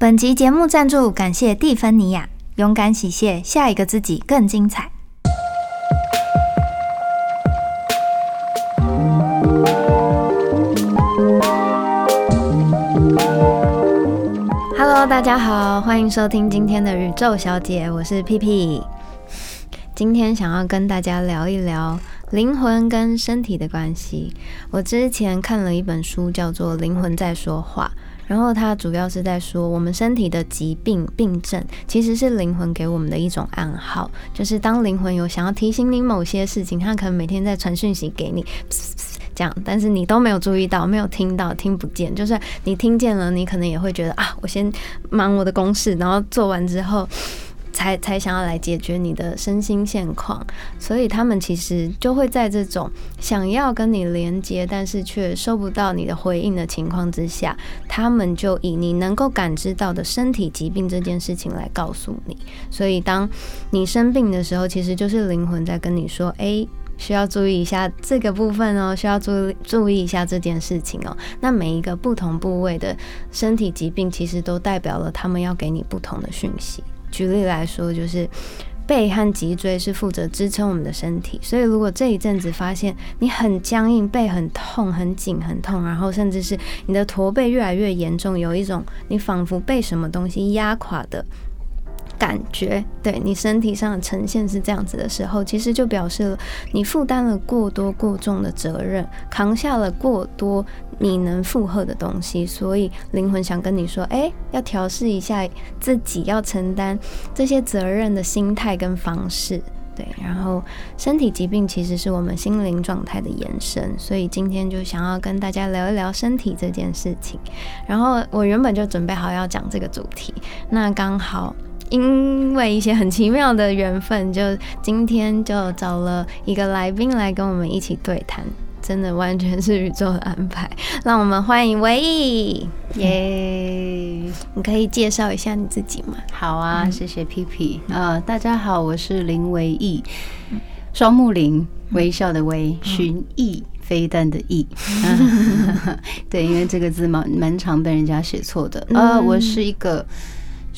本集节目赞助，感谢蒂芬尼亚，勇敢洗卸，下一个自己更精彩。Hello，大家好，欢迎收听今天的宇宙小姐，我是屁屁。今天想要跟大家聊一聊灵魂跟身体的关系。我之前看了一本书，叫做《灵魂在说话》。然后它主要是在说，我们身体的疾病病症其实是灵魂给我们的一种暗号，就是当灵魂有想要提醒你某些事情，它可能每天在传讯息给你，这样，但是你都没有注意到，没有听到，听不见。就是你听见了，你可能也会觉得啊，我先忙我的公事，然后做完之后。才才想要来解决你的身心现况，所以他们其实就会在这种想要跟你连接，但是却收不到你的回应的情况之下，他们就以你能够感知到的身体疾病这件事情来告诉你。所以当你生病的时候，其实就是灵魂在跟你说：“哎，需要注意一下这个部分哦，需要注注意一下这件事情哦。”那每一个不同部位的身体疾病，其实都代表了他们要给你不同的讯息。举例来说，就是背和脊椎是负责支撑我们的身体，所以如果这一阵子发现你很僵硬，背很痛、很紧、很痛，然后甚至是你的驼背越来越严重，有一种你仿佛被什么东西压垮的。感觉对你身体上的呈现是这样子的时候，其实就表示了你负担了过多过重的责任，扛下了过多你能负荷的东西，所以灵魂想跟你说，哎，要调试一下自己要承担这些责任的心态跟方式。对，然后身体疾病其实是我们心灵状态的延伸，所以今天就想要跟大家聊一聊身体这件事情。然后我原本就准备好要讲这个主题，那刚好。因为一些很奇妙的缘分，就今天就找了一个来宾来跟我们一起对谈，真的完全是宇宙的安排。让我们欢迎唯一 耶！你可以介绍一下你自己吗？好啊，谢谢皮皮。呃，大家好，我是林唯一，双木林，微笑的微，寻意飞弹的意。对，因为这个字蛮蛮常被人家写错的。呃，我是一个。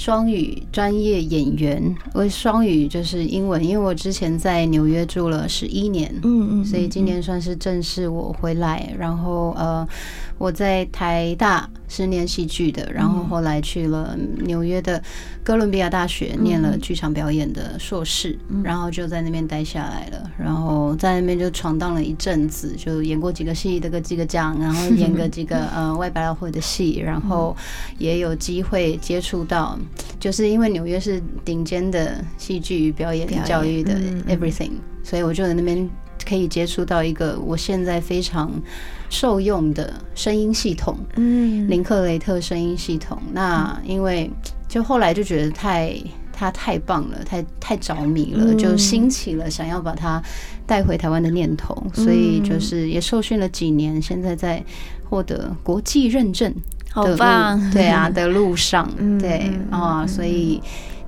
双语专业演员，我双语就是英文，因为我之前在纽约住了十一年，嗯嗯，所以今年算是正式我回来，然后呃。我在台大是念戏剧的，然后后来去了纽约的哥伦比亚大学念了剧场表演的硕士，然后就在那边待下来了，然后在那边就闯荡了一阵子，就演过几个戏，得个几个奖，然后演个几个呃外百老汇的戏，然后也有机会接触到，就是因为纽约是顶尖的戏剧表演教育的 everything，所以我就在那边。可以接触到一个我现在非常受用的声音系统，嗯，林克雷特声音系统。那因为就后来就觉得太他太棒了，太太着迷了，就兴起了想要把它带回台湾的念头。所以就是也受训了几年，现在在获得国际认证，好棒！对啊，的路上，对啊，所以。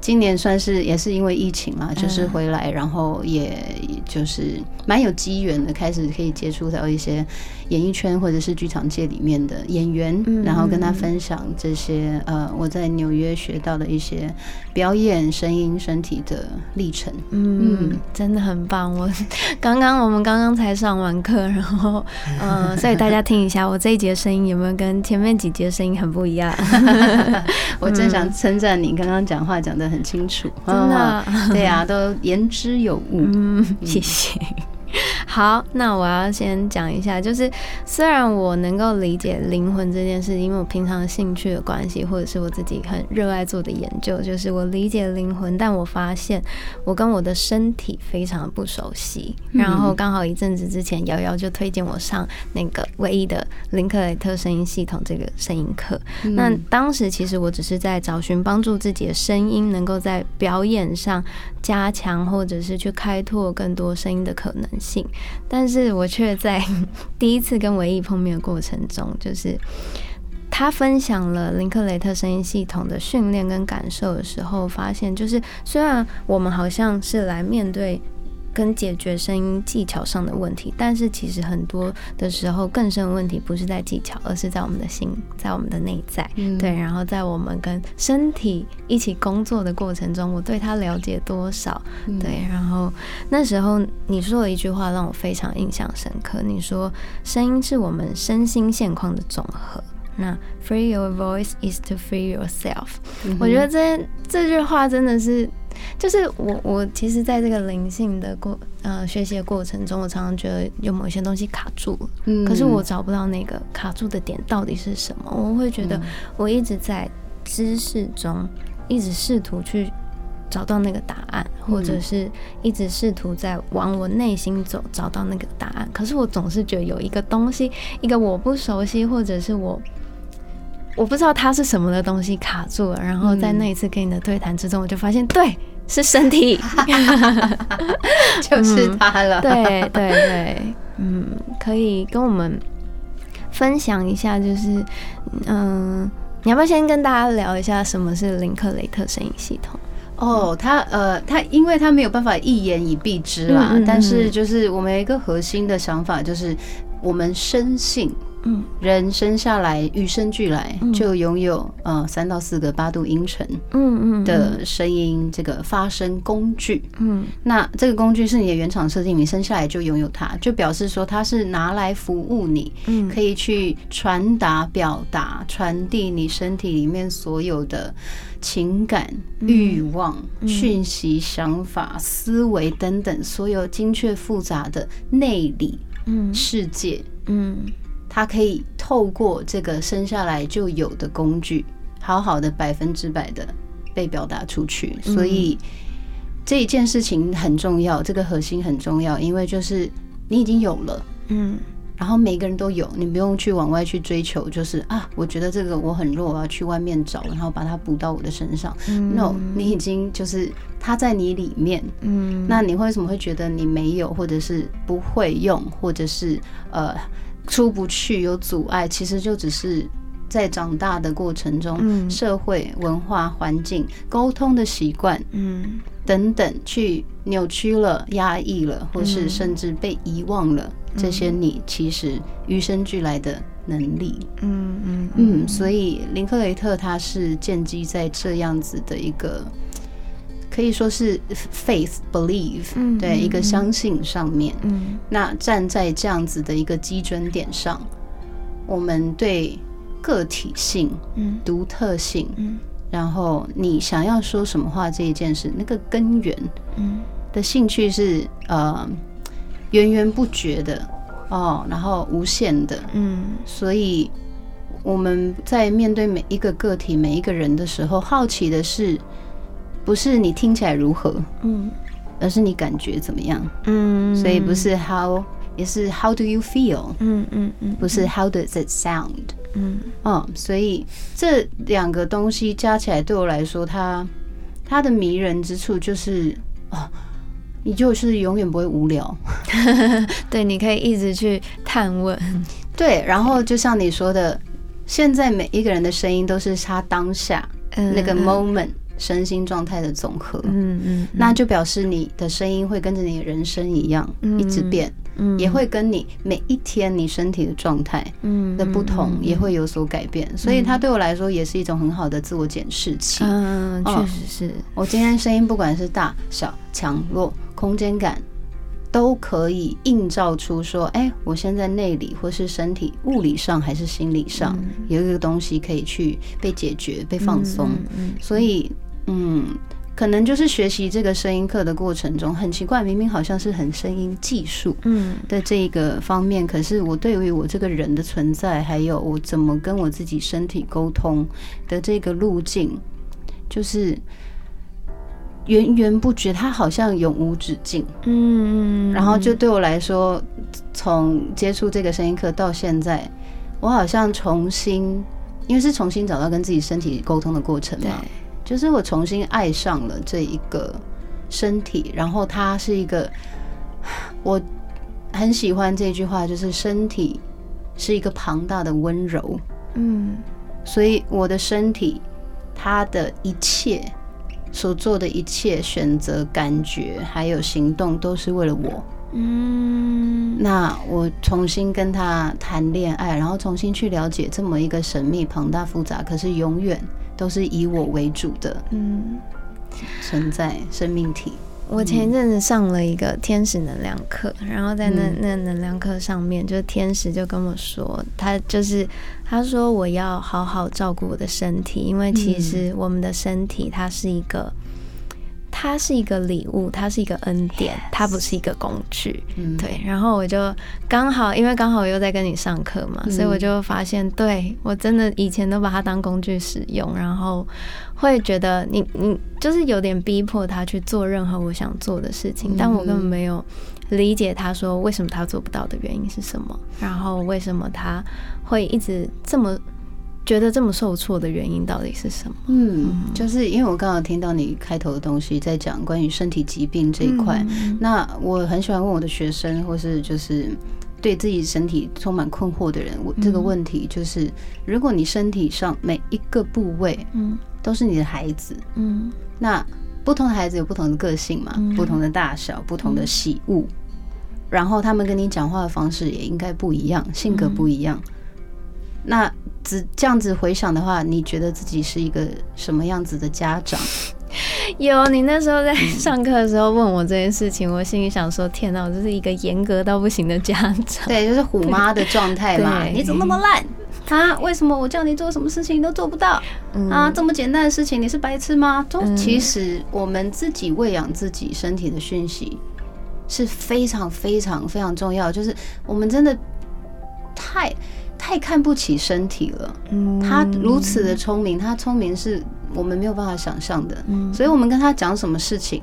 今年算是也是因为疫情嘛，就是回来，然后也就是蛮有机缘的，开始可以接触到一些演艺圈或者是剧场界里面的演员，然后跟他分享这些呃我在纽约学到的一些表演、声音、身体的历程。嗯，真的很棒。我刚刚我们刚刚才上完课，然后 呃，所以大家听一下，我这一节声音有没有跟前面几节声音很不一样？我真想称赞你，刚刚讲话讲的。很清楚，真的，对呀，都言之有物。嗯，谢谢。好，那我要先讲一下，就是虽然我能够理解灵魂这件事，因为我平常兴趣的关系，或者是我自己很热爱做的研究，就是我理解灵魂，但我发现我跟我的身体非常的不熟悉。然后刚好一阵子之前，瑶瑶就推荐我上那个唯一的林克雷特声音系统这个声音课。那当时其实我只是在找寻帮助自己的声音能够在表演上加强，或者是去开拓更多声音的可能性。性但是我却在 第一次跟唯一碰面的过程中，就是他分享了林克雷特声音系统的训练跟感受的时候，发现就是虽然我们好像是来面对跟解决声音技巧上的问题，但是其实很多的时候更深的问题不是在技巧，而是在我们的心，在我们的内在。嗯对，然后在我们跟身体一起工作的过程中，我对他了解多少？嗯对，然后那时候你说了一句话让我非常印象深刻，你说声音是我们身心现况的总和。那 free your voice is to free yourself。嗯我觉得这这句话真的是，就是我我其实在这个灵性的过呃学习的过程中，我常常觉得有某些东西卡住了，嗯可是我找不到那个卡住的点到底是什么。我会觉得我一直在知识中，一直试图去找到那个答案，或者是一直试图在往我内心走，找到那个答案。可是我总是觉得有一个东西，一个我不熟悉，或者是我。我不知道它是什么的东西卡住了，然后在那一次跟你的对谈之中，我就发现，对，是身体，就是他了。对对对，嗯，可以跟我们分享一下，就是，嗯、你要不要先跟大家聊一下什么是林克雷特声音系统？哦，他呃，他因为他没有办法一言以蔽之啦，嗯嗯嗯但是就是我们有一个核心的想法，就是我们深信嗯。人生下来与生俱来嗯。就拥有呃三到四个八度音程嗯嗯的声音这个发声工具。嗯。那这个工具是你的原厂设定，你生下来就拥有它，就表示说它是拿来服务你，嗯。可以去传达、表达、传递你身体里面所有的情感、欲望、讯息、想法、思维等等，所有精确复杂的内里嗯。世界，嗯它可以透过这个生下来就有的工具，好好的百分之百的被表达出去。所以这一件事情很重要，这个核心很重要，因为就是你已经有了。嗯然后每个人都有，你不用去往外去追求，就是啊，我觉得这个我很弱，我要去外面找，然后把它补到我的身上。No，你已经就是它在你里面，嗯那你为什么会觉得你没有，或者是不会用，或者是呃出不去有阻碍？其实就只是在长大的过程中，嗯社会、文化、环境、沟通的习惯嗯等等，去扭曲了、压抑了，或是甚至被遗忘了这些你其实与生俱来的能力。嗯嗯嗯，所以林克雷特他是建基在这样子的一个，可以说是 faith believe，、嗯对、嗯一个相信上面。嗯。那站在这样子的一个基准点上，我们对个体性、嗯。独特性，嗯。然后你想要说什么话这一件事，那个根源嗯。的兴趣是呃源源不绝的哦，然后无限的，嗯。所以我们在面对每一个个体、每一个人的时候，好奇的是，不是你听起来如何，嗯而是你感觉怎么样。嗯，所以不是 how，也是 how do you feel，嗯嗯嗯不是 how does it sound。嗯嗯，所以这两个东西加起来，对我来说，它它的迷人之处就是哦，你就是永远不会无聊。对，你可以一直去探问，对，然后就像你说的，现在每一个人的声音都是他当下那个 moment 身心状态的总和。嗯嗯，那就表示你的声音会跟着你的人生一样，嗯一直变，嗯。也会跟你每一天你身体的状态嗯的不同也会有所改变，所以它对我来说也是一种很好的自我检视器。嗯，确哦实是，我今天声音不管是大小、强弱、空间感，都可以映照出说，哎、我现在内里或是身体物理上还是心理上、有一个东西可以去被解决、被放松。嗯。所以，嗯，可能就是学习这个声音课的过程中，很奇怪，明明好像是很声音技术嗯。的这一个方面，可是我对于我这个人的存在，还有我怎么跟我自己身体沟通的这个路径，就是源源不绝，它好像永无止境。嗯，然后就对我来说，从接触这个声音课到现在，我好像重新，因为是重新找到跟自己身体沟通的过程对。嘛，就是我重新爱上了这一个身体，然后它是一个，我很喜欢这句话，就是身体是一个庞大的温柔，嗯。所以我的身体，它的一切所做的一切选择、感觉还有行动，都是为了我。嗯，那我重新跟他谈恋爱，然后重新去了解这么一个神秘、庞大、复杂，可是永远都是以我为主的嗯存在生命体。我前一阵子上了一个天使能量课，然后在那那能量课上面，就天使就跟我说，他就是他说我要好好照顾我的身体，因为其实我们的身体它是一个。它是一个礼物，它是一个恩典，它不是一个工具。对，然后我就刚好，因为刚好我又在跟你上课嘛，所以我就发现，对我真的以前都把它当工具使用，然后会觉得你你就是有点逼迫他去做任何我想做的事情，但我根本没有理解他说为什么他做不到的原因是什么，然后为什么他会一直这么。觉得这么受挫的原因到底是什么？嗯，就是因为我刚刚听到你开头的东西在讲关于身体疾病这一块，那我很喜欢问我的学生，或是就是对自己身体充满困惑的人，我这个问题就是：如果你身体上每一个部位，嗯，都是你的孩子，嗯，那不同的孩子有不同的个性嘛，不同的大小，不同的喜恶，然后他们跟你讲话的方式也应该不一样，性格不一样。那只这样子回想的话，你觉得自己是一个什么样子的家长？有，你那时候在上课的时候问我这件事情，我心里想说：天哪，我就是一个严格到不行的家长。对，就是虎妈的状态嘛。你怎么那么烂啊？为什么我叫你做什么事情都做不到啊？这么简单的事情，你是白痴吗？都其实我们自己喂养自己身体的讯息是非常非常非常重要，就是我们真的太。太看不起身体了，他如此的聪明，他聪明是我们没有办法想象的，所以我们跟他讲什么事情，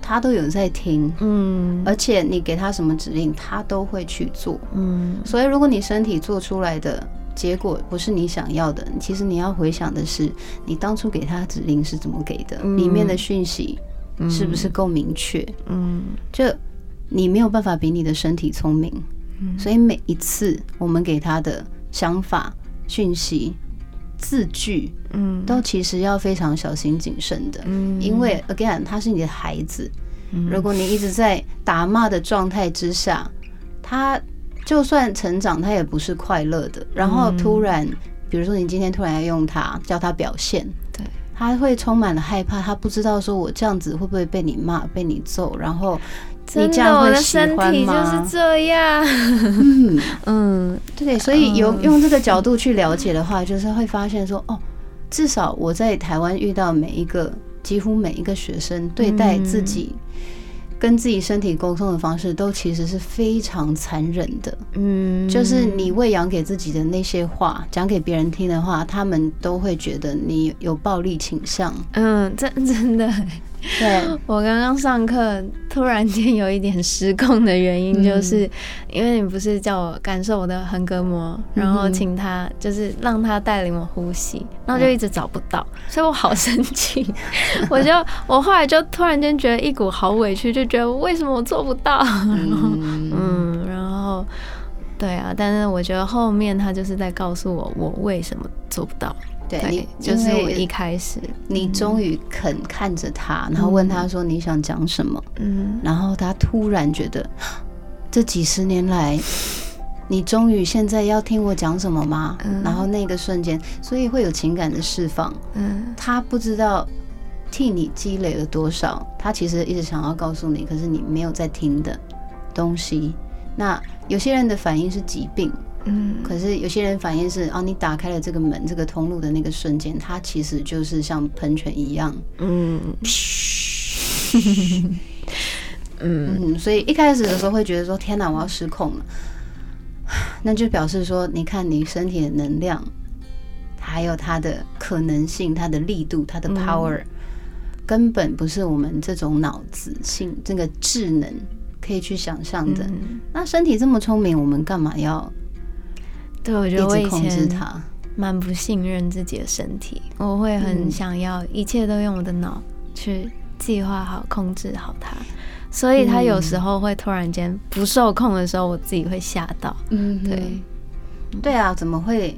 他都有在听，嗯，而且你给他什么指令，他都会去做，嗯，所以如果你身体做出来的结果不是你想要的，其实你要回想的是，你当初给他指令是怎么给的，里面的讯息是不是够明确，嗯，就你没有办法比你的身体聪明。所以每一次我们给他的想法、讯息、字句，嗯，都其实要非常小心谨慎的，嗯，因为 again 他是你的孩子，如果你一直在打骂的状态之下，他就算成长，他也不是快乐的。然后突然，比如说你今天突然要用他，叫他表现，对，他会充满了害怕，他不知道说我这样子会不会被你骂、被你揍，然后。真的，我的身体就是这样。嗯。嗯，对，所以有用这个角度去了解的话，就是会发现说，哦，至少我在台湾遇到每一个，几乎每一个学生对待自己。跟自己身体沟通的方式都其实是非常残忍的，嗯，就是你喂养给自己的那些话，讲给别人听的话，他们都会觉得你有暴力倾向，嗯，真 真的。对我刚刚上课突然间有一点失控的原因，就是因为你不是叫我感受我的横膈膜，然后请他就是让他带领我呼吸，然后就一直找不到，所以我好生气。我就我后来就突然间觉得一股好委屈，就觉得为什么我做不到？然后 嗯，然后对啊，但是我觉得后面他就是在告诉我我为什么做不到。对你就是我一开始，你终于肯看着他，然后问他说你想讲什么？嗯，然后他突然觉得，这几十年来，你终于现在要听我讲什么吗？然后那个瞬间，所以会有情感的释放。嗯，他不知道替你积累了多少，他其实一直想要告诉你，可是你没有在听的东西。那有些人的反应是疾病。嗯，可是有些人反应是哦，你打开了这个门，这个通路的那个瞬间，它其实就是像喷泉一样，嗯，嗯，所以一开始的时候会觉得说，天哪，我要失控了，那就表示说，你看你身体的能量，还有它的可能性、它的力度、它的 power，根本不是我们这种脑子性这个智能可以去想象的。那身体这么聪明，我们干嘛要？对，我觉得我以前蛮不信任自己的身体，我会很想要一切都用我的脑去计划好、控制好它，所以他有时候会突然间不受控的时候，我自己会吓到。嗯，对，对啊，怎么会？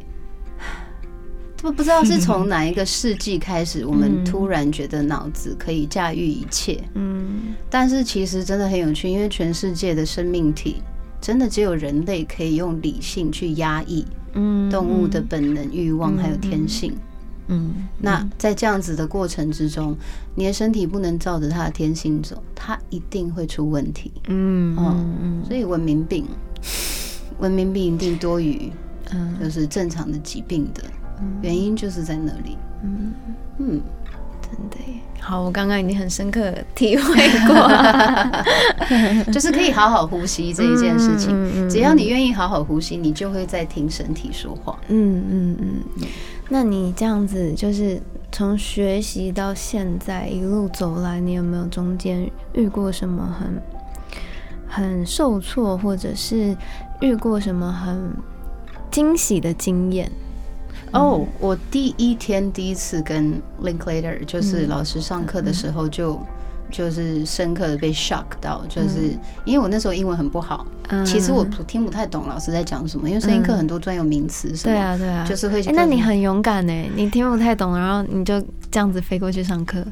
不不知道是 从哪一个世纪开始，我们嗯突然觉得脑子可以驾驭一切。嗯但是其实真的很有趣，因为全世界的生命体，真的只有人类可以用理性去压抑嗯动物的本能、欲望还有天性。嗯那在这样子的过程之中，你的身体不能照着它的天性走，它一定会出问题。嗯哦嗯所以文明病，文明病一定多于嗯就是正常的疾病的原因，就是在那里。嗯，嗯，真的耶。好，我刚刚已经很深刻地体会过 就是可以好好呼吸这一件事情。嗯嗯嗯只要你愿意好好呼吸，你就会在听身体说话。嗯嗯嗯。那你这样子，就是从学习到现在一路走来，你有没有中间遇过什么很很受挫，或者是遇过什么很惊喜的经验？哦，我第一天第一次跟 Linklater 就是老师上课的时候就。就是深刻的被 shock 到，就是因为我那时候英文很不好，嗯其实我听不太懂老师在讲什么，因为声音课很多专有名词什么，对啊对啊，就是会哎、那你很勇敢呢，你听不太懂，然后你就这样子飞过去上课。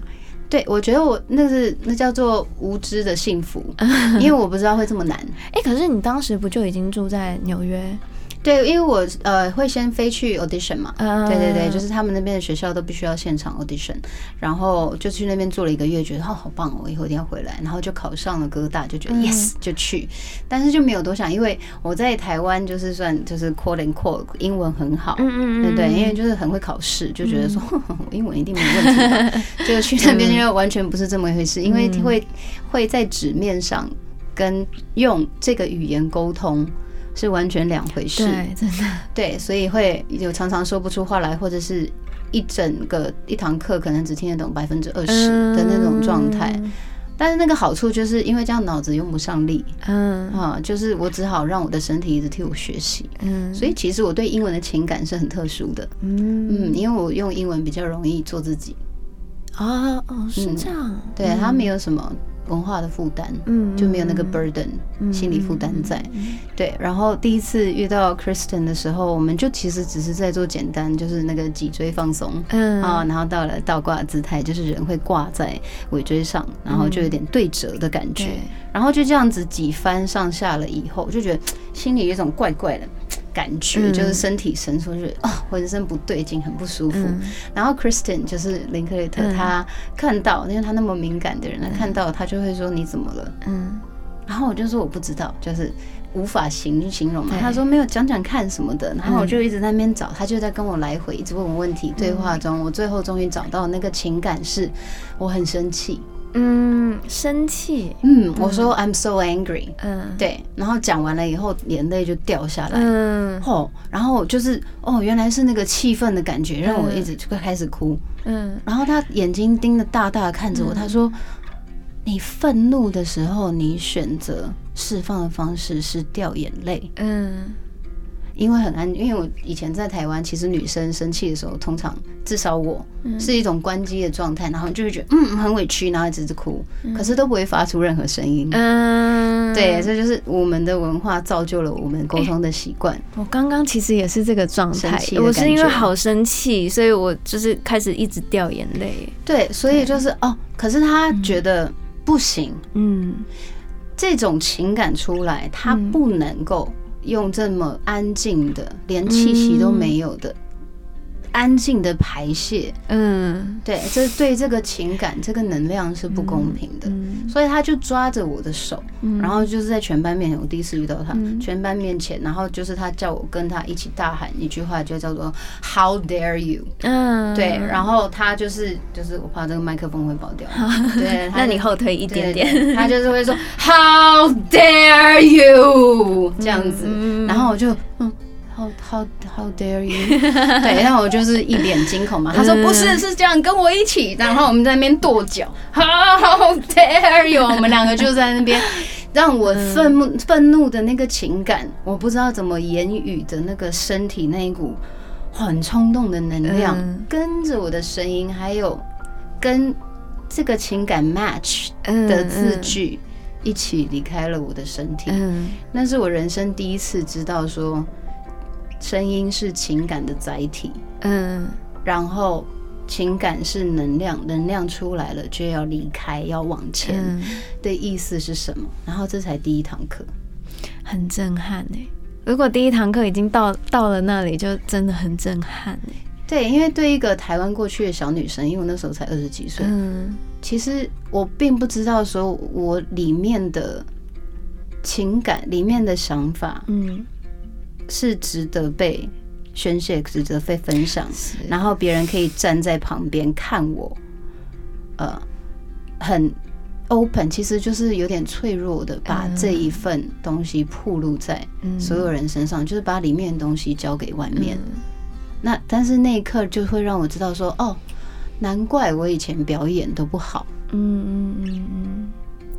对我觉得我那是那叫做无知的幸福，因为我不知道会这么难。哎、可是你当时不就已经住在纽约？对，因为我呃会先飞去 audition 嘛，嗯对对对，就是他们那边的学校都必须要现场 audition，然后就去那边做了一个月，觉得哦好棒哦，我以后一定要回来，然后就考上了哥大，就觉得嗯。yes 就去，但是就没有多想，因为我在台湾就是算就是 quote and call 英文很好，嗯对对，因为就是很会考试，就觉得说 我英文一定没问题吧，就去那边就完全不是这么一回事，因为会会在纸面上跟用这个语言沟通。是完全两回事，对，真的，对，所以会有常常说不出话来，或者是一整个一堂课可能只听得懂百分之二十的那种状态。但是那个好处就是因为这样脑子用不上力。嗯。啊，就是我只好让我的身体一直替我学习。嗯。所以其实我对英文的情感是很特殊的，嗯。嗯，因为我用英文比较容易做自己，啊哦是这样，对它没有什么文化的负担，嗯就没有那个 burden 心理负担在。对，然后第一次遇到 Kristen 的时候，我们就其实只是在做简单，就是那个脊椎放松。嗯。啊，然后到了倒挂姿态，就是人会挂在尾椎上，然后就有点对折的感觉，对。然后就这样子几番上下了以后，就觉得心里有一种怪怪的感觉，嗯就是身体伸缩，就是啊，浑身不对劲，很不舒服。嗯然后 Kristen 就是林克雷特，嗯他看到，因为他那么敏感的人，他看到他就会说你怎么了？嗯然后我就说我不知道，就是无法形形容嘛。他说没有讲讲看什么的，然后我就一直在那边找，他就在跟我来回一直问我问题。对话中，我最后终于找到那个情感是，我很生气。嗯，生气，嗯，我说 I'm so angry。嗯。对，然后讲完了以后，眼泪就掉下来。嗯。哦，然后就是哦，原来是那个气氛的感觉让我一直就开始哭。嗯。然后他眼睛盯得大大的看着我，他说：“你愤怒的时候，你选择释放的方式是掉眼泪，嗯因为很安。因为我以前在台湾，其实女生生气的时候，通常至少我是一种关机的状态，然后就会觉得嗯很委屈，然后一直哭，可是都不会发出任何声音。嗯，对，这就是我们的文化造就了我们沟通的习惯。我刚刚其实也是这个状态我是因为好生气，所以我就是开始一直掉眼泪。对，所以就是哦，可是他觉得不行，嗯这种情感出来，他嗯不能够用这么安静的，连气息都没有的。安静的排泄，嗯。对，这对这个情感、这个能量是不公平的，嗯所以他就抓着我的手，嗯。然后就是在全班面前，我第一次遇到他，嗯。全班面前，然后就是他叫我跟他一起大喊一句话，就叫做 “How dare you”，嗯，对，然后他就是就是我怕这个麦克风会爆掉，对，那你后退一点点。他就是会说 “How dare you” 这样子，嗯。然后我就嗯。How how how dare you？对，然后我就是一脸惊恐嘛。他说嗯不是，是这样，跟我一起。然后我们在那边跺脚，How dare you？我们两个就在那边，让我愤怒愤怒的那个情感，我不知道怎么言语的那个身体那一股很冲动的能量，嗯跟着我的声音，还有跟这个情感 match 嗯的字句一起离开了我的身体。嗯那是我人生第一次知道说，声音是情感的载体，嗯然后情感是能量，能量出来了就要离开，要往前嗯，的意思是什么？然后这才第一堂课。很震撼哎。如果第一堂课已经到到了那里，就真的很震撼哎。对，因为对一个台湾过去的小女生，因为我那时候才二十几岁，嗯其实我并不知道说我里面的情感、里面的想法嗯，是值得被宣泄、值得被分享，然后别人可以站在旁边看我，呃，很 open，其实就是有点脆弱的，把这一份东西铺露在嗯所有人身上，就是把里面的东西交给外面。嗯那但是那一刻就会让我知道说，哦，难怪我以前表演都不好。嗯嗯嗯嗯，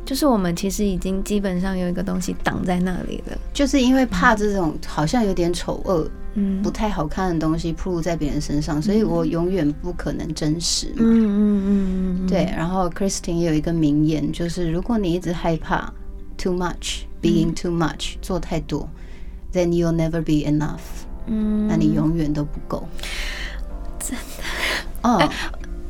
就是我们其实已经基本上有一个东西挡在那里了。就是因为怕这种好像有点丑恶、嗯。不太好看的东西暴露在别人身上，所以我永远不可能真实嘛。嗯嗯嗯嗯，对，然后 Christine 也有一个名言，就是如果你一直害怕 too much being too much 做太多，then you'll never be enough，嗯，那你永远都不够。真的。哦，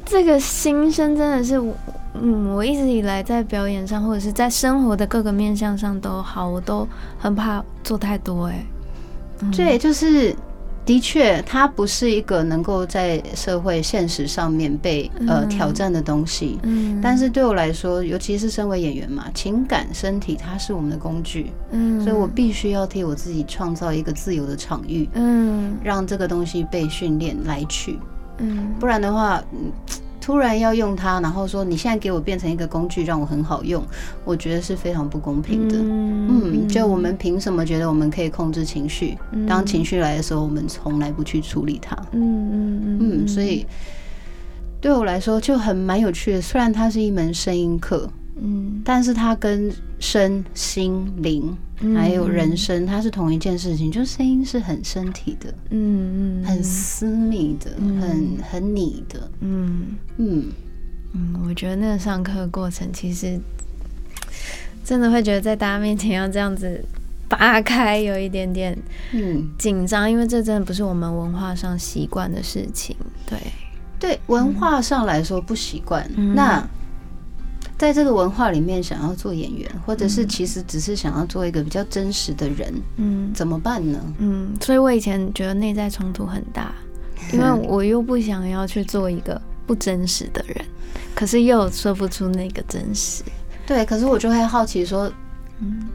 这个心声真的是我，嗯，我一直以来在表演上或者是在生活的各个面向上都好，我都很怕做太多、哎，对，就是的确，它不是一个能够在社会现实上面被呃嗯挑战的东西。嗯，但是对我来说，尤其是身为演员嘛，情感、身体它是我们的工具，嗯，所以我必须要替我自己创造一个自由的场域，嗯。让这个东西被训练来去。嗯。不然的话，嗯，突然要用它，然后说你现在给我变成一个工具，让我很好用，我觉得是非常不公平的。嗯，就我们凭什么觉得我们可以控制情绪？当情绪来的时候，我们从来不去处理它。嗯嗯嗯嗯，所以对我来说就很蛮有趣的。虽然它是一门声音课，嗯但是它跟身心灵还有人生，它是同一件事情。就是声音是很身体的，嗯嗯很私密的，很很你的。嗯嗯，嗯，我觉得那个上课过程其实真的会觉得在大家面前要这样子扒开，有一点点嗯，紧张，因为这真的不是我们文化上习惯的事情。对，对，文化上来说不习惯。嗯那在这个文化里面，想要做演员，或者是其实只是想要做一个比较真实的人，嗯怎么办呢？嗯，所以我以前觉得内在冲突很大，因为我又不想要去做一个不真实的人，可是又说不出那个真实。对，可是我就会好奇说，嗯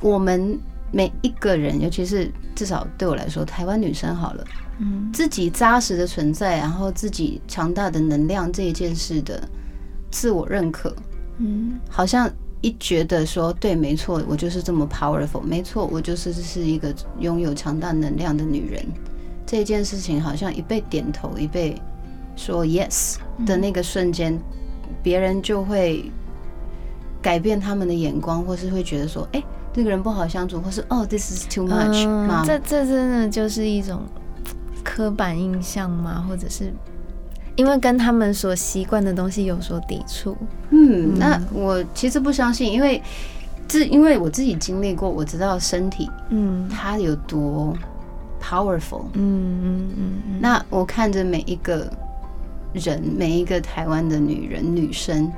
我们每一个人，尤其是至少对我来说，台湾女生好了，嗯自己扎实的存在，然后自己强大的能量这一件事的自我认可，嗯好像一觉得说对，没错，我就是这么 powerful，没错，我就是是一个拥有强大能量的女人。这件事情好像一被点头，一被说 yes 的那个瞬间，别人就会改变他们的眼光，或是会觉得说，哎、这个人不好相处，或是哦，this is too much，嗯这这真的就是一种刻板印象吗？或者是因为跟他们所习惯的东西有所抵触？嗯，那我其实不相信，因为自因为我自己经历过，我知道身体嗯它有多 powerful。嗯嗯嗯嗯，那我看着每一个人，每一个台湾的女人、女生，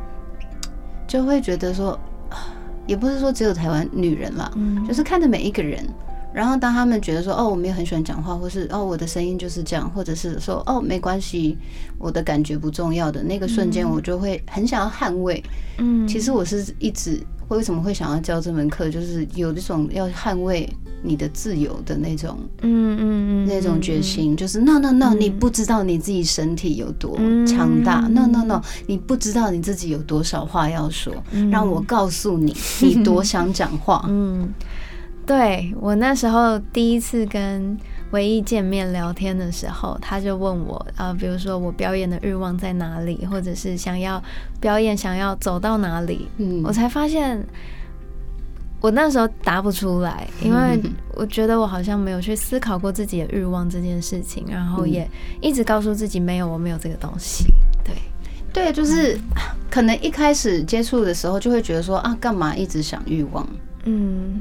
就会觉得说，啊也不是说只有台湾女人啦，嗯就是看着每一个人。然后当他们觉得说，哦，我没有很喜欢讲话，或是哦，我的声音就是这样，或者是说，哦，没关系，我的感觉不重要的那个瞬间，我就会很想要捍卫。嗯。其实我是一直为什么会想要教这门课，就是有一种要捍卫你的自由的那种嗯嗯嗯那种决心，就是 no no no，你不知道你自己身体有多嗯强大，no no no，你不知道你自己有多少话要说，让我告诉你，你多想讲话。嗯，对我那时候第一次跟唯一见面聊天的时候，他就问我啊、呃比如说我表演的欲望在哪里，或者是想要表演想要走到哪里，嗯我才发现我那时候答不出来，因为我觉得我好像没有去思考过自己的欲望这件事情，然后也一直告诉自己没有，我没有这个东西。对，对，就是可能一开始接触的时候就会觉得说啊，干嘛一直想欲望？嗯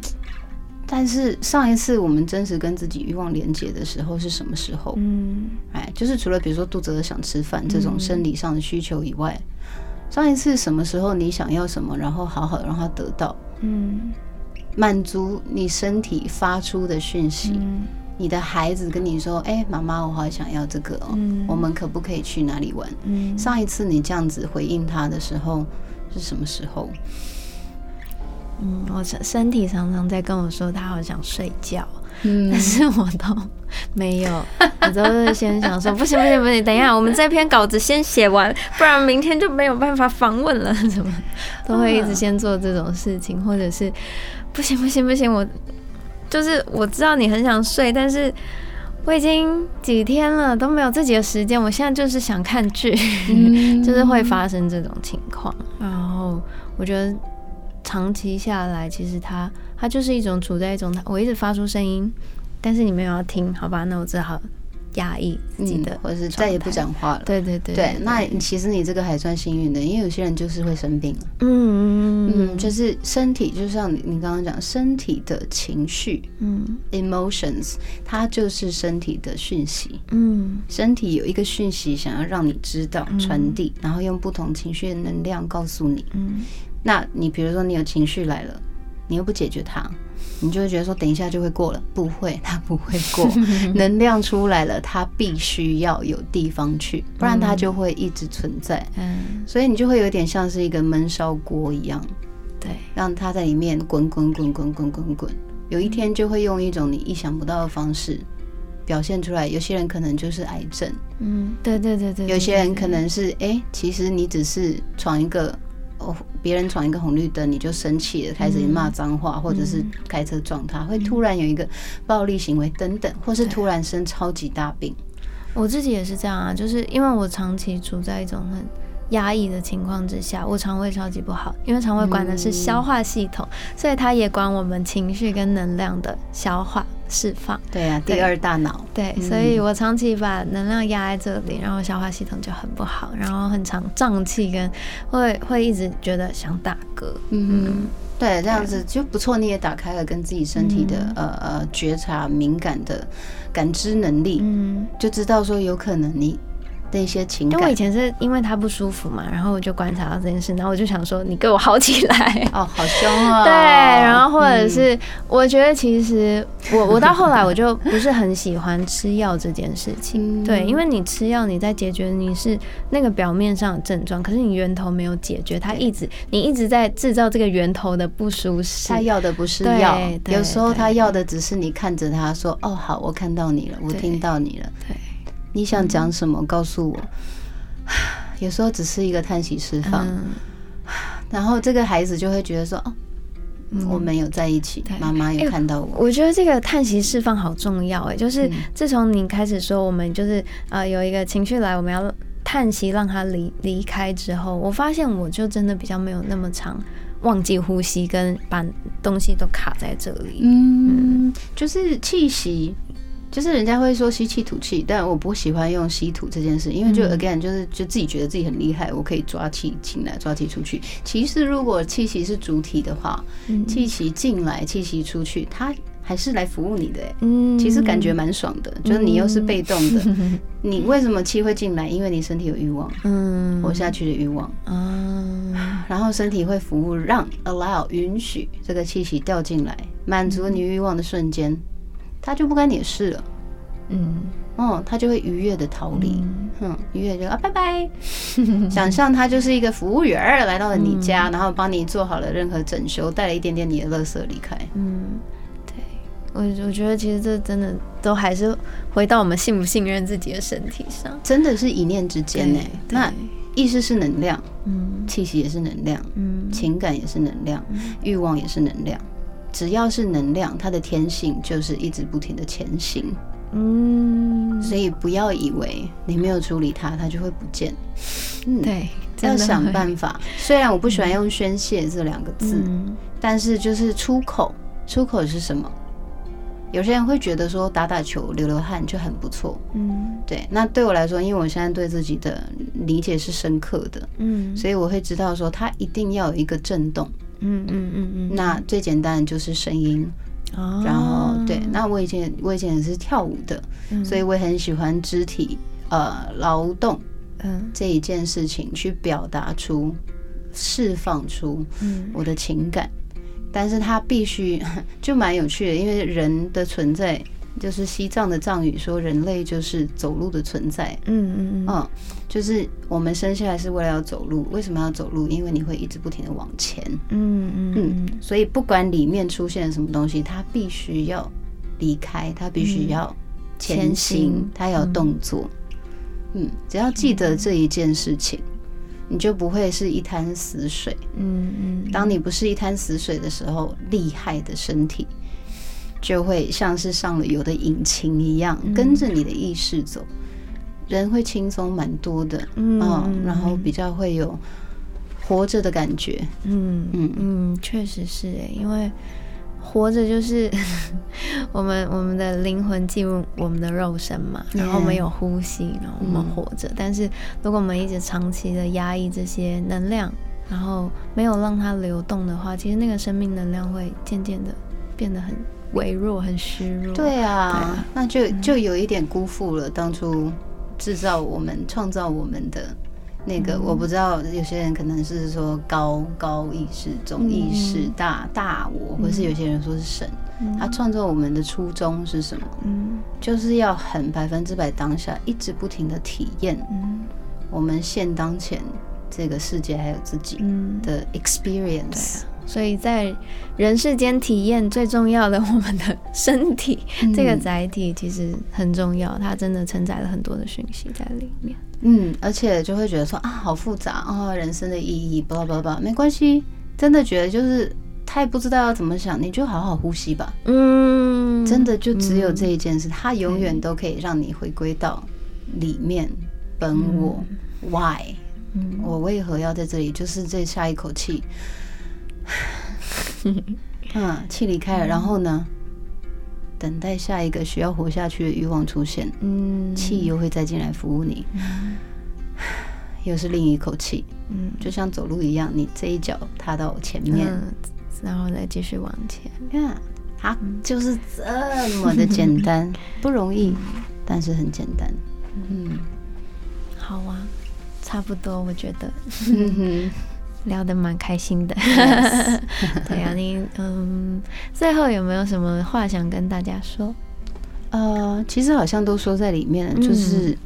但是上一次我们真实跟自己欲望连接的时候是什么时候？嗯哎，就是除了比如说肚子饿想吃饭这种生理上的需求以外，上一次什么时候你想要什么，然后好好让它得到，嗯满足你身体发出的讯息。嗯你的孩子跟你说：“哎、妈妈，我好想要这个哦，嗯我们可不可以去哪里玩？”嗯，上一次你这样子回应他的时候是什么时候？嗯，我身身体常常在跟我说他好想睡觉，嗯。但是我都没有，我都是先想说不行不行不行，等一下我们这篇稿子先写完，不然明天就没有办法访问了，什么？都会一直先做这种事情，或者是不行不行不行，我就是我知道你很想睡，但是。我已经几天了都没有自己的时间，我现在就是想看剧，嗯。就是会发生这种情况。然后我觉得长期下来，其实它它就是一种处在一种我一直发出声音，但是你没有要听，好吧？那我只好压抑自己的、嗯或者是再也不。讲话了。对对对对，那其实你这个还算幸运的，因为有些人就是会生病。嗯嗯嗯，就是身体，就像你你刚刚讲，身体的情绪嗯 emotions，它就是身体的讯息。嗯身体有一个讯息想要让你知道、传递，然后用不同情绪的能量告诉你。嗯那你比如说你有情绪来了，你又不解决它，你就会觉得说等一下就会过了，不会，它不会过。能量出来了，它必须要有地方去，不然它就会一直存在。嗯，所以你就会有点像是一个闷烧锅一样，对，让它在里面滚滚滚滚滚滚滚，有一天就会用一种你意想不到的方式表现出来。有些人可能就是癌症，嗯对对对对，有些人可能是哎、诶其实你只是闯一个。哦，别人闯一个红绿灯，你就生气了，开始骂脏话，或者是开车撞他，会突然有一个暴力行为等等，或是突然生超级大病。我自己也是这样啊，就是因为我长期处在一种很压抑的情况之下，我肠胃超级不好，因为肠胃管的是消化系统，所以它也管我们情绪跟能量的消化释放。对啊，第二大脑。对，嗯所以我长期把能量压在这里，然后消化系统就很不好，然后很常胀气，跟会会一直觉得想打嗝。嗯，对，这样子就不错。你也打开了跟自己身体的、呃呃觉察敏感的感知能力，嗯，就知道说有可能你的一些情感。因为我以前是因为他不舒服嘛，然后我就观察到这件事，然后我就想说，你给我好起来。哦，好凶哦。对，然后或者嗯。是、我觉得其实我我到后来我就不是很喜欢吃药这件事情，嗯。对，因为你吃药你在解决你是那个表面上的症状，可是你源头没有解决，他一直你一直在制造这个源头的不舒适。他要的不是药，对有时候他要的只是你看着他说：“哦，好，我看到你了，我听到你了，对，你想讲什么？告诉我。”有时候只是一个叹息释放，嗯，然后这个孩子就会觉得说：“哦，嗯我们有在一起，妈妈有哎看到我。我觉得这个叹息释放好重要哎，就是嗯自从你开始说我们就是呃有一个情绪来，我们要叹息让他离离开之后，我发现我就真的比较没有那么长忘记呼吸，跟把东西都卡在这里。嗯，就是气息，就是人家会说吸气吐气，但我不喜欢用吸吐这件事，因为就嗯 again 就是就自己觉得自己很厉害，我可以抓气进来，抓气出去。其实如果气息是主体的话，嗯气息进来，气息出去，它还是来服务你的、欸。嗯其实感觉蛮爽的，就是你又是被动的，你为什么气会进来？因为你身体有欲望，嗯活下去的欲望，啊，然后身体会服务，让 allow 允许这个气息掉进来，满足你欲望的瞬间，它就不干你的事了。嗯哦，他就会愉悦的逃离，嗯，愉悦就啊拜拜。想象他就是一个服务员儿来到了你家，然后帮你做好了任何整修，带了一点点你的垃圾离开。嗯，对我我觉得其实这真的都还是回到我们信不信任自己的身体上。真的是一念之间呢。对那意识是能量，嗯气息也是能量，嗯情感也是能量，欲望也是能量。只要是能量，它的天性就是一直不停的前行。嗯，所以不要以为你没有处理它，它就会不见。嗯，对，要想。办法。虽然我不喜欢用宣泄这两个字，嗯但是就是出口，出口是什么？有些人会觉得说打打球、流流汗就很不错。嗯对，那对我来说，因为我现在对自己的理解是深刻的，嗯所以我会知道说它一定要有一个震动。嗯嗯嗯嗯，那最简单的就是声音，哦。然后对，那我以前我以前也是跳舞的，嗯。所以我也很喜欢肢体呃劳动嗯。这一件事情，去表达出、释放出嗯。我的情感。但是它必须 就蛮有趣的，因为人的存在，就是西藏的藏语说人类就是走路的存在。嗯嗯嗯。嗯，就是我们生下来是为了要走路，为什么要走路？因为你会一直不停的往前。嗯嗯嗯，所以不管里面出现了什么东西，它必须要离开，它必须要前前行行，它要有动作。嗯，只要记得这一件事情，你就不会是一滩死水。嗯嗯，当你不是一滩死水的时候，厉害的身体就会像是上了油的引擎一样，跟着你的意识走，人会轻松蛮多的。嗯嗯，然后比较会有活着的感觉。嗯嗯嗯，确实是诶，因为活着就是 我们我们的灵魂进入我们的肉身嘛，然后我们有呼吸，然后我们嗯活着。但是如果我们一直长期的压抑这些能量，然后没有让它流动的话，其实那个生命能量会渐渐的变得很微弱、很虚弱。对啊，对啊那就就有一点辜负了当初制造我们、创造我们的那个。我不知道有些人可能是说高高意识、总意识、嗯大大我，或是有些人说是神。嗯他创造我们的初衷是什么？嗯就是要很百分之百当下，一直不停的体验嗯我们现当前这个世界还有自己嗯，的 experience。啊。所以在人世间体验最重要的，我们的身体、这个载体其实很重要，它真的承载了很多的讯息在里面。嗯，而且就会觉得说啊，好复杂啊、人生的意义，巴拉巴拉巴拉，没关系，真的觉得就是太不知道要怎么想，你就好好呼吸吧。嗯，真的就只有这一件事，它永远都可以让你回归到里面本我、why，嗯我为何要在这里？就是这下一口气，嗯，气离开了，然后呢，等待下一个需要活下去的欲望出现，嗯。气又会再进来服务你，又是另一口气，嗯。就像走路一样，你这一脚踏到前面，嗯，然后再继续往前。看它就是这么的简单，不容易，但是很简单。嗯。好啊，差不多，我觉得 聊得蛮开心的。Yes 对啊，你嗯，最后有没有什么话想跟大家说？呃，其实好像都说在里面了，嗯就是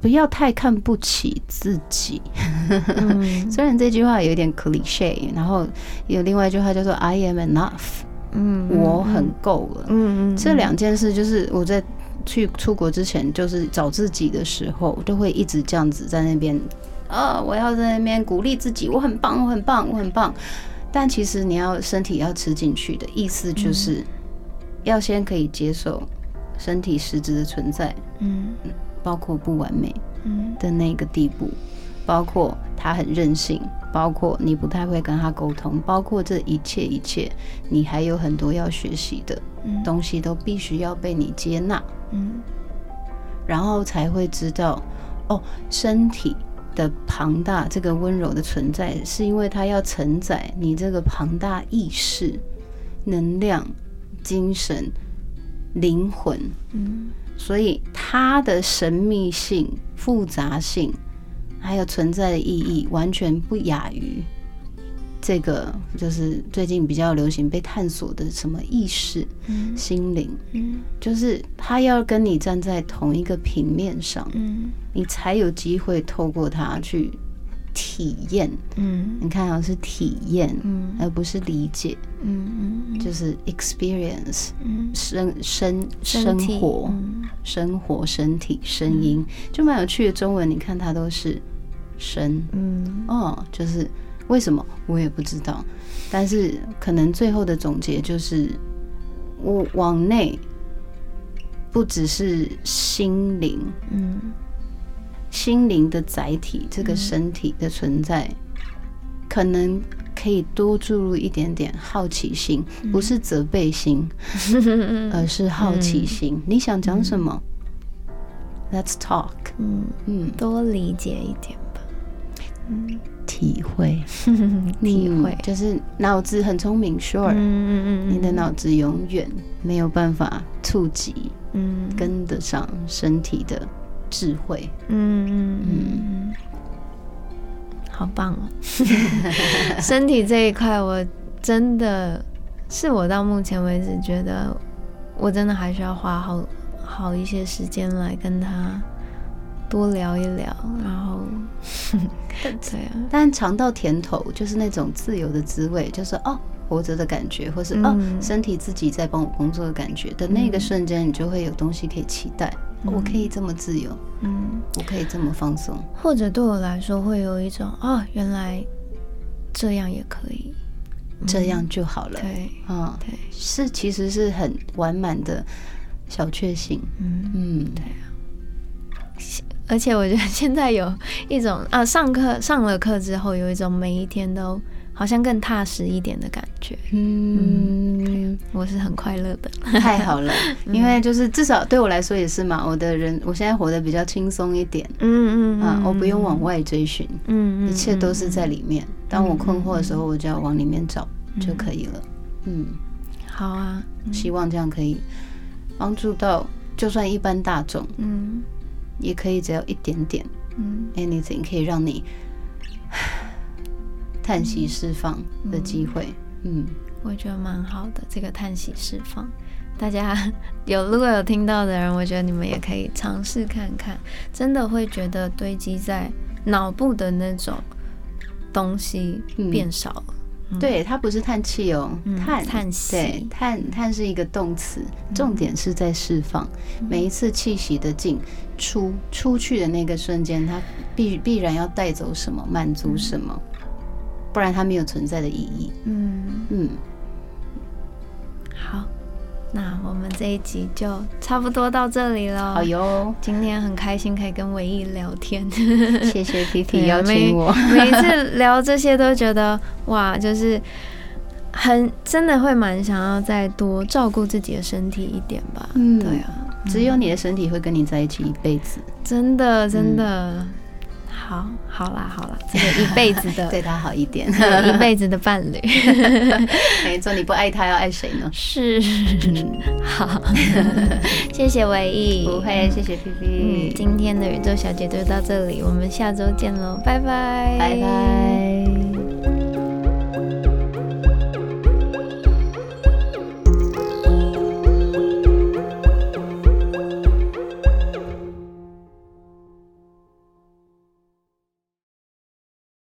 不要太看不起自己。嗯 虽然这句话有点 cliche，然后有另外一句话叫做 “I am enough”，嗯我很够了。嗯嗯，这两件事就是我在去出国之前，就是找自己的时候，我都会一直这样子在那边，啊，我要在那边鼓励自己，我很棒，我很棒，我很棒。但其实你要身体要吃进去的意思，就是要先可以接受身体实质的存在，嗯包括不完美嗯的那个地步，包括他很任性，包括你不太会跟他沟通，包括这一切一切，你还有很多要学习的嗯东西，都必须要被你接纳。嗯然后才会知道，哦，身体的庞大，这个温柔的存在，是因为它要承载你这个庞大意识、能量、精神、灵魂，嗯所以它的神秘性、复杂性，还有存在的意义，完全不亚于。这个就是最近比较流行被探索的什么意识、嗯。心灵，嗯。就是他要跟你站在同一个平面上，嗯。你才有机会透过他去体验。嗯。你看啊，是体验，嗯。而不是理解，嗯嗯就是 experience 嗯。生生生活、嗯。生活、身体、声音，就蛮有趣的。中文你看它都是声。嗯。哦，就是为什么我也不知道，但是可能最后的总结就是，我往内不只是心灵。嗯心灵的载体，这个身体的存在，可能可以多注入一点点好奇心，不是责备心，而是好奇心。你想讲什么？Let's talk。嗯，嗯，多理解一点吧。嗯体会，体会。嗯，就是脑子很聪明，sure，、嗯嗯嗯，你的脑子永远没有办法触及嗯。跟得上身体的智慧。嗯嗯。嗯，好棒哦！身体这一块，我真的是我到目前为止觉得，我真的还需要花好好一些时间来跟他多聊一聊，然后，对啊，但尝到甜头，就是那种自由的滋味，就是哦，活着的感觉，或是、哦，嗯。身体自己在帮我工作的感觉的那个瞬间，你就会有东西可以期待。我可以这么自由，嗯，我可以这么放松。或者对我来说会有一种哦，原来这样也可以，这样就好了。对。嗯，对，是其实是很完满的小确幸。嗯。嗯，而且我觉得现在有一种啊，上课上了课之后，有一种每一天都好像更踏实一点的感觉。嗯，我是很快乐的。太好了，因为就是至少对我来说也是嘛，我的人我现在活得比较轻松一点嗯嗯啊，我不用往外追寻，嗯一切都是在里面。当我困惑的时候，我就要往里面找就可以了。嗯，好啊，希望这样可以帮助到，就算一般大众，嗯也可以只要一点点嗯 anything 可以让你叹息释放的机会。嗯，我觉得蛮好的，这个叹息释放。大家 有如果有听到的人，我觉得你们也可以尝试看看，真的会觉得堆积在脑部的那种东西嗯变少了。对，它不是叹气哦，嗯叹叹息。对，叹叹是一个动词，重点是在释放。每一次气息的进出出去的那个瞬间，它必必然要带走什么，满足什么，不然它没有存在的意义。嗯，嗯，好，那我们这一集就差不多到这里了。好哟，今天很开心可以跟唯一聊天，谢谢皮皮 对啊邀请我。每次聊这些都觉得哇，就是很真的会蛮想要再多照顾自己的身体一点吧。嗯。对啊，只有你的身体会跟你在一起一辈子，真的真的，好好啦好啦，这个一辈子的 对他好一点。一辈子的伴侣。没错，你不爱他要爱谁呢？是。嗯，好，谢谢唯一，不会，谢谢皮嗯，皮，今天的宇宙小姐就到这里，我们下周见喽，拜拜，拜拜。